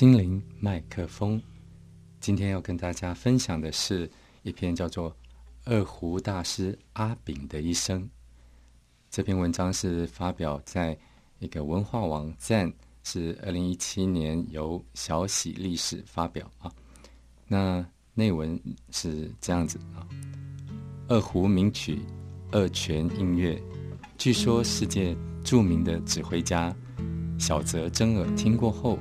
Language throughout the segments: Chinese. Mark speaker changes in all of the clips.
Speaker 1: 心灵麦克风，今天要跟大家分享的是一篇叫做《二胡大师阿炳的一生》。这篇文章是发表在一个文化网站，是二零一七年由小喜历史发表啊。那内文是这样子啊：二胡名曲，二泉映月，据说世界著名的指挥家小泽征尔听过后。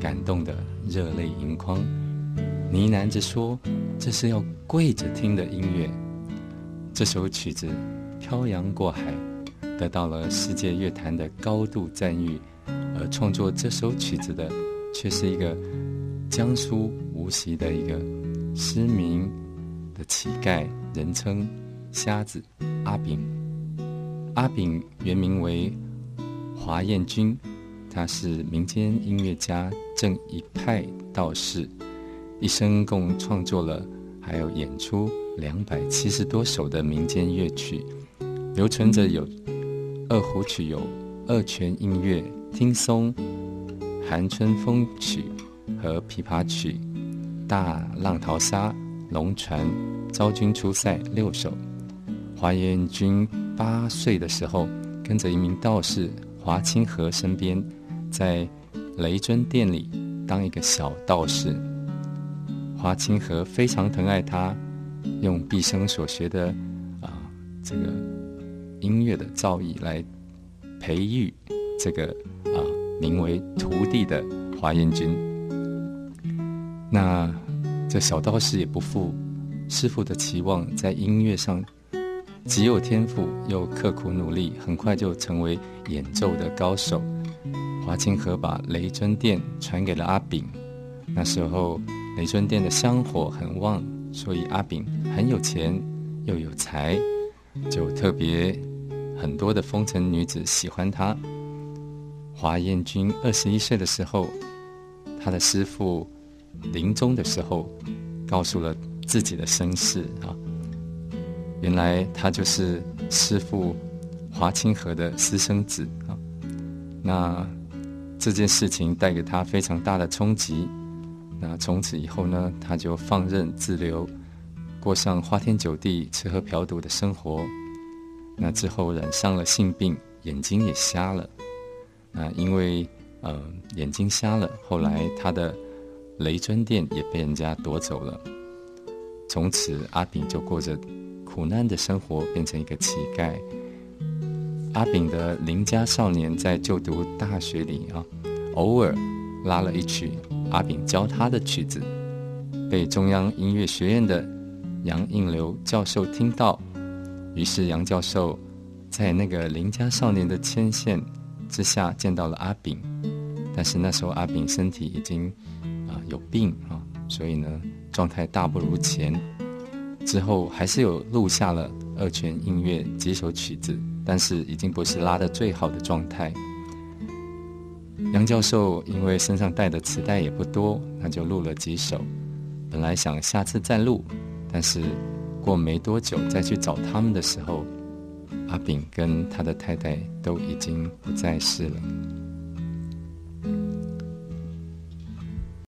Speaker 1: 感动的热泪盈眶，呢喃着说：“这是要跪着听的音乐。”这首曲子漂洋过海，得到了世界乐坛的高度赞誉。而创作这首曲子的，却是一个江苏无锡的一个失明的乞丐，人称“瞎子”阿炳。阿炳原名为华彦君。他是民间音乐家正一派道士，一生共创作了还有演出两百七十多首的民间乐曲，留存着有二胡曲有二泉映月、听松、寒春风曲和琵琶曲、大浪淘沙、龙船、昭君出塞六首。华严君八岁的时候，跟着一名道士华清河身边。在雷尊殿里当一个小道士，华清河非常疼爱他，用毕生所学的啊这个音乐的造诣来培育这个啊名为徒弟的华彦君。那这小道士也不负师傅的期望，在音乐上极有天赋，又刻苦努力，很快就成为演奏的高手。华清河把雷尊殿传给了阿炳，那时候雷尊殿的香火很旺，所以阿炳很有钱又有才，就特别很多的风尘女子喜欢他。华彦君二十一岁的时候，他的师傅临终的时候告诉了自己的身世啊，原来他就是师傅华清河的私生子啊，那。这件事情带给他非常大的冲击。那从此以后呢，他就放任自流，过上花天酒地、吃喝嫖赌的生活。那之后染上了性病，眼睛也瞎了。那因为呃眼睛瞎了，后来他的雷尊殿也被人家夺走了。从此阿炳就过着苦难的生活，变成一个乞丐。阿炳的邻家少年在就读大学里啊，偶尔拉了一曲阿炳教他的曲子，被中央音乐学院的杨应流教授听到，于是杨教授在那个邻家少年的牵线之下见到了阿炳，但是那时候阿炳身体已经啊有病啊，所以呢状态大不如前，之后还是有录下了二泉映月几首曲子。但是已经不是拉的最好的状态。杨教授因为身上带的磁带也不多，那就录了几首。本来想下次再录，但是过没多久再去找他们的时候，阿炳跟他的太太都已经不在世了。